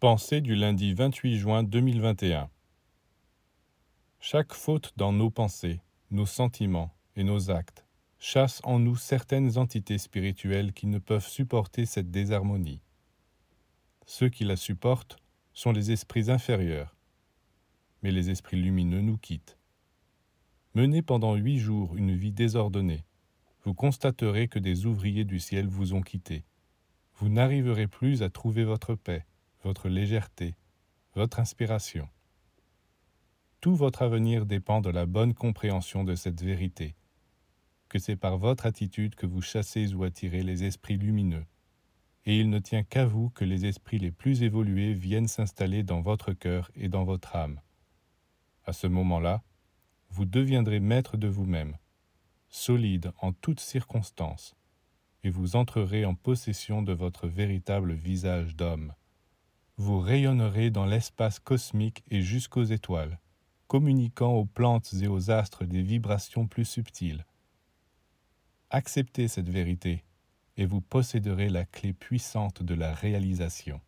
Pensée du lundi 28 juin 2021 Chaque faute dans nos pensées, nos sentiments et nos actes chasse en nous certaines entités spirituelles qui ne peuvent supporter cette désharmonie. Ceux qui la supportent sont les esprits inférieurs, mais les esprits lumineux nous quittent. Menez pendant huit jours une vie désordonnée. Vous constaterez que des ouvriers du ciel vous ont quitté. Vous n'arriverez plus à trouver votre paix votre légèreté, votre inspiration. Tout votre avenir dépend de la bonne compréhension de cette vérité, que c'est par votre attitude que vous chassez ou attirez les esprits lumineux, et il ne tient qu'à vous que les esprits les plus évolués viennent s'installer dans votre cœur et dans votre âme. À ce moment-là, vous deviendrez maître de vous-même, solide en toutes circonstances, et vous entrerez en possession de votre véritable visage d'homme vous rayonnerez dans l'espace cosmique et jusqu'aux étoiles, communiquant aux plantes et aux astres des vibrations plus subtiles. Acceptez cette vérité et vous posséderez la clé puissante de la réalisation.